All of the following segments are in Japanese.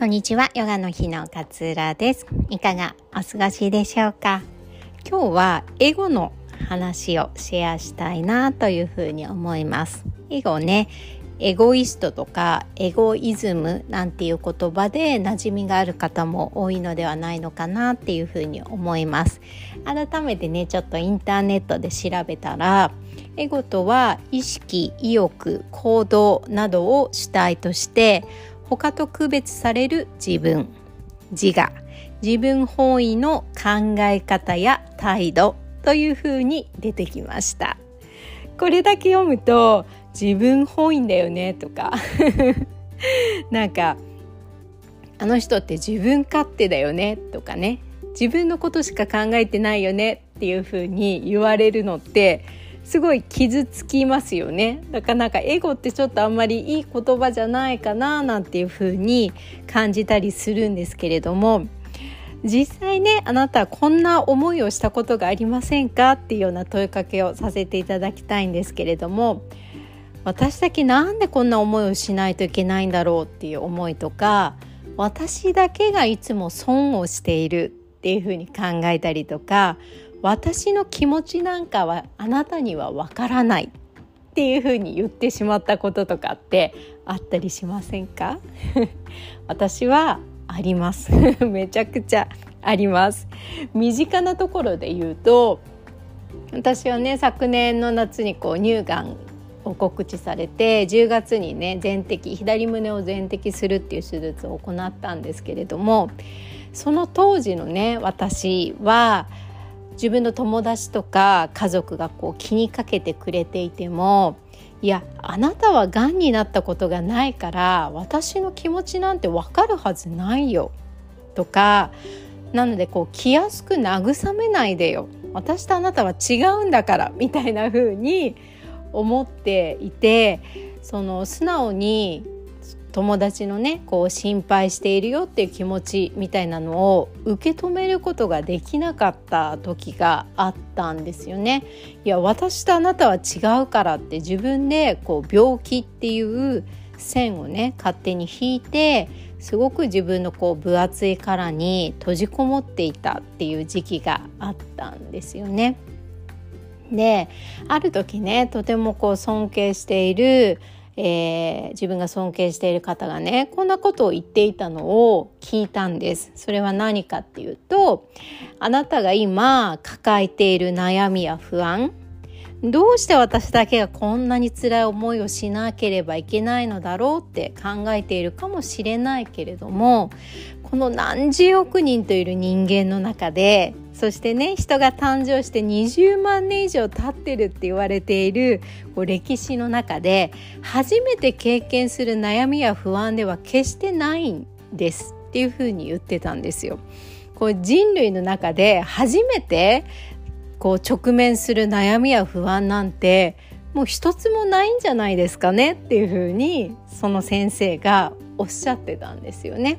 こんにちは、ヨガの日の勝浦です。いかがお過ごしでしょうか？今日はエゴの話をシェアしたいなというふうに思います。エゴね、エゴイストとかエゴイズムなんていう言葉で馴染みがある方も多いのではないのかなっていうふうに思います改めてねちょっとインターネットで調べたらエゴとは意識意欲行動などを主体として他と区別される自分。自我。自分本位の考え方や態度というふうに出てきました。これだけ読むと自分本位だよねとか。なんかあの人って自分勝手だよねとかね。自分のことしか考えてないよねっていうふうに言われるのってすごい傷つきますよね。だからなんかエゴってちょっとあんまりいい言葉じゃないかななんていうふうに感じたりするんですけれども。実際ねあなたはこんな思いをしたことがありませんかっていうような問いかけをさせていただきたいんですけれども。私だけなんでこんな思いをしないといけないんだろうっていう思いとか私だけがいつも損をしているっていうふうに考えたりとか私の気持ちなんかはあなたにはわからないっていうふうに言ってしまったこととかってあったりしませんか？私はあります。めちゃくちゃあります。身近なところで言うと私はね昨年の夏にこう乳がんを告知されて10月にね全摘左胸を全摘するっていう手術を行ったんですけれどもその当時のね私は自分の友達とか家族がこう気にかけてくれていてもいやあなたはがんになったことがないから私の気持ちなんて分かるはずないよとかなのでこう気安く慰めないでよ。私とあなたは違うんだからみたいな風に思っていてその素直に友達のねこう心配しているよっていう気持ちみたいなのを受け止めることができなかった時があったんですよね。いや私とあなたは違うからって自分でこう病気っていう線をね勝手に引いてすごく自分のこう分厚い殻に閉じこもっていたっていう時期があったんですよね。である時ねとてもこう尊敬している、えー、自分が尊敬している方がねこんなことを言っていたのを聞いたんです。それは何かっていうとあなたが今抱えている悩みや不安どうして私だけがこんなに辛い思いをしなければいけないのだろうって考えているかもしれないけれどもこの何十億人といる人間の中でそしてね人が誕生して20万年以上経ってるって言われているこう歴史の中で初めて経験する悩みや不安では決してないんですっていうふうに言ってたんですよ。こう人類の中で初めてこう直面する悩みや不安なんてもう一つもないんじゃないですかねっていうふうにその先生がおっしゃってたんですよね。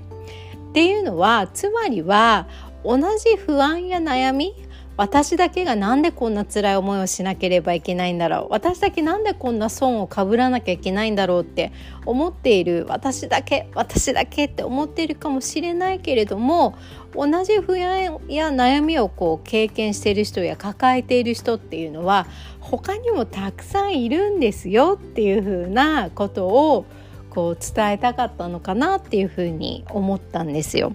っていうのはつまりは同じ不安や悩み私だけがなんでこんな辛い思いをしなければいけないんだろう私だけなんでこんな損をかぶらなきゃいけないんだろうって思っている私だけ私だけって思っているかもしれないけれども同じ不安や悩みをこう経験している人や抱えている人っていうのは他にもたくさんいるんですよっていうふうなことをこう伝えたかったのかなっていうふうに思ったんですよ。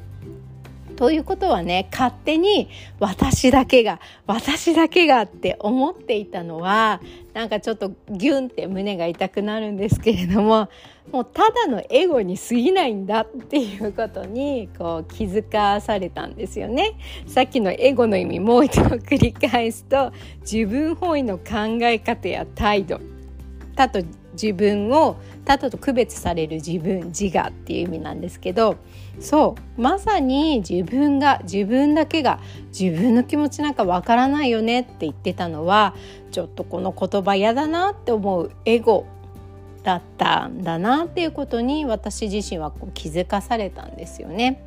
ということはね勝手に私だけが私だけがって思っていたのはなんかちょっとギュンって胸が痛くなるんですけれどももうただのエゴに過ぎないんだっていうことにこう気づかされたんですよね。さっきのエゴの意味もう一度繰り返すと自分本位の考え方や態度他と自分を他と区別される自分自我っていう意味なんですけどそうまさに自分が自分だけが自分の気持ちなんかわからないよねって言ってたのはちょっとこの言葉嫌だなって思うエゴだったんだなっていうことに私自身はこう気づかされたんですよね。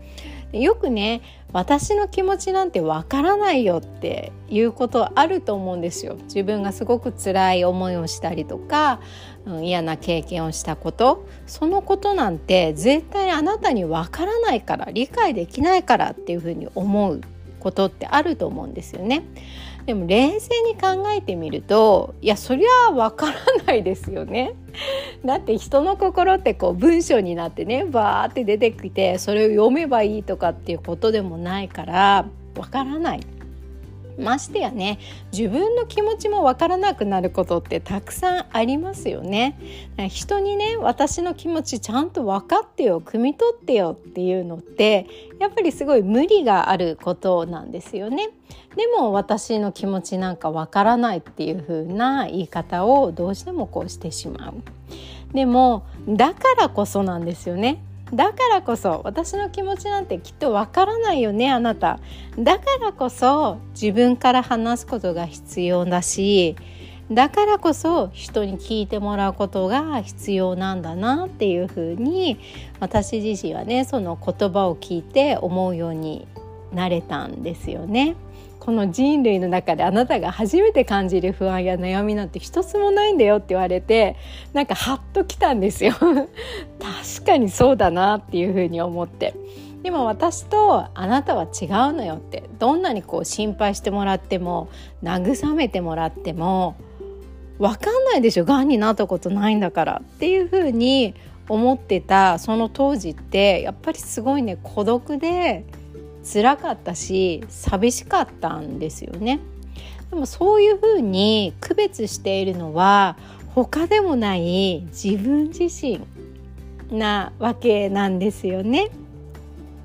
よくね私の気持ちなんてわからないよっていうことあると思うんですよ。自分がすごく辛い思いをしたりとか、うん、嫌な経験をしたこと。そのことなんて絶対あなたにわからないから理解できないからっていうふうに思う。ことってあると思うんですよね。でも冷静に考えてみるといやそりゃわからないですよね。だって人の心ってこう文章になってねバーって出てきてそれを読めばいいとかっていうことでもないからわからない。ましてやね自分の気持ちもわからなくなることってたくさんありますよね。人にね私の気持ちちゃんと分かってよ汲み取ってよっていうのってやっぱりすごい無理があることなんですよね。でも私の気持ちなんかわからないっていう風な言い方をどうしてもこうしてしまう。でもだからこそなんですよね。だからこそ私の気持ちなんてきっとわからないよねあなただからこそ自分から話すことが必要だしだからこそ人に聞いてもらうことが必要なんだなっていうふうに私自身はねその言葉を聞いて思うようになれたんですよね。この人類の中であなたが初めて感じる不安や悩みなんて一つもないんだよって言われてなんかハッときたんですよ。確かにそうだなっていうふうに思って。でも私とあなたは違うのよって。どんなにこう心配してもらっても慰めてもらっても分かんないでしょ。がんになったことないんだからっていうふうに思ってたその当時ってやっぱりすごいね孤独で辛かったし寂しかったんですよね。でもそういうふうに区別しているのは他でもない自分自身なわけなんですよね。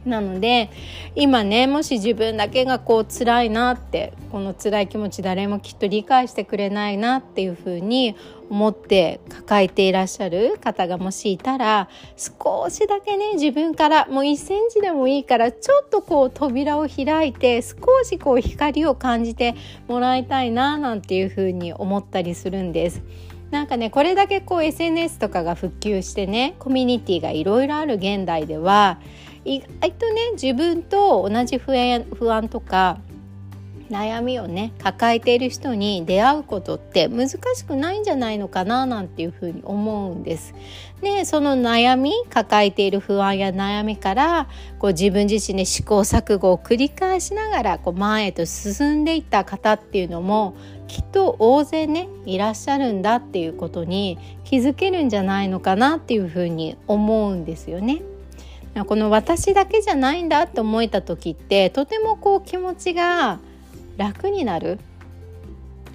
なので今ねもし自分だけがこう辛いなってこの辛い気持ち誰もきっと理解してくれないなっていうふうに思って抱えていらっしゃる方がもしいたら少しだけね自分からもう1センチでもいいからちょっとこう扉を開いて少しこう光を感じてもらいたいななんていうふうに思ったりするんです。なんかねこれだけこう SNS とかが復旧してねコミュニティがいろいろある現代では意外とね自分と同じ不安不安とか悩みをね抱えている人に出会うことって難しくないんじゃないのかななんていうふうに思うんです。でその悩み抱えている不安や悩みからこう自分自身で試行錯誤を繰り返しながらこう前へと進んでいった方っていうのもきっと大勢ねいらっしゃるんだっていうことに気づけるんじゃないのかなっていうふうに思うんですよね。この私だけじゃないんだって思えた時ってとてもこう気持ちが楽になる。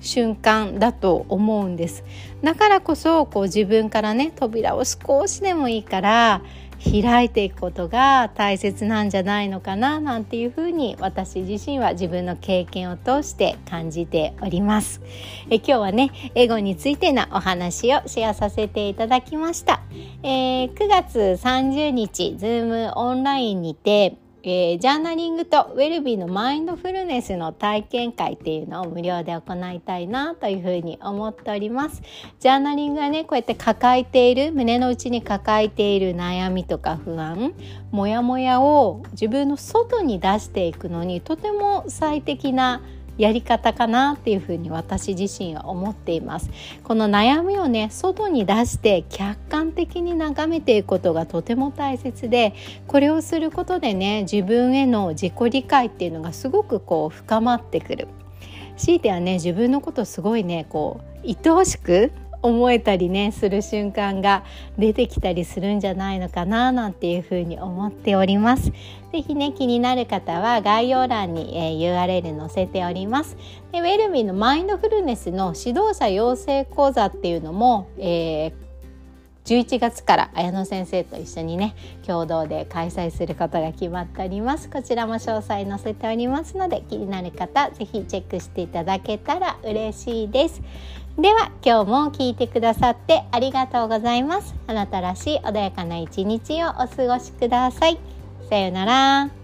瞬間だと思うんです。だからこそこう自分からね扉を少しでもいいから開いていくことが大切なんじゃないのかななんていうふうに私自身は自分の経験を通して感じております。え今日はねエゴについてのお話をシェアさせていただきました、えー、9月30日ズームオンラインにてえー、ジャーナリングとウェルビーのマインドフルネスの体験会っていうのを無料で行いたいなというふうに思っております。ジャーナリングはねこうやって抱えている胸の内に抱えている悩みとか不安モヤモヤを自分の外に出していくのにとても最適なやり方かなっていうふうに私自身は思っています。この悩みをね外に出して客観的に眺めていくことがとても大切でこれをすることでね自分への自己理解っていうのがすごくこう深まってくる。強いてはね自分のことすごいねこう愛おしく思えたりねする瞬間が出てきたりするんじゃないのかななんていうふうに思っております。ぜひね気になる方は概要欄に、えー、URL 載せております。でウェルミーのマインドフルネスの指導者養成講座っていうのも、えー11月から綾野先生と一緒にね共同で開催することが決まっております。こちらも詳細載せておりますので気になる方ぜひチェックしていただけたら嬉しいです。では今日も聞いてくださってありがとうございます。あなたらしい穏やかな一日をお過ごしください。さようなら。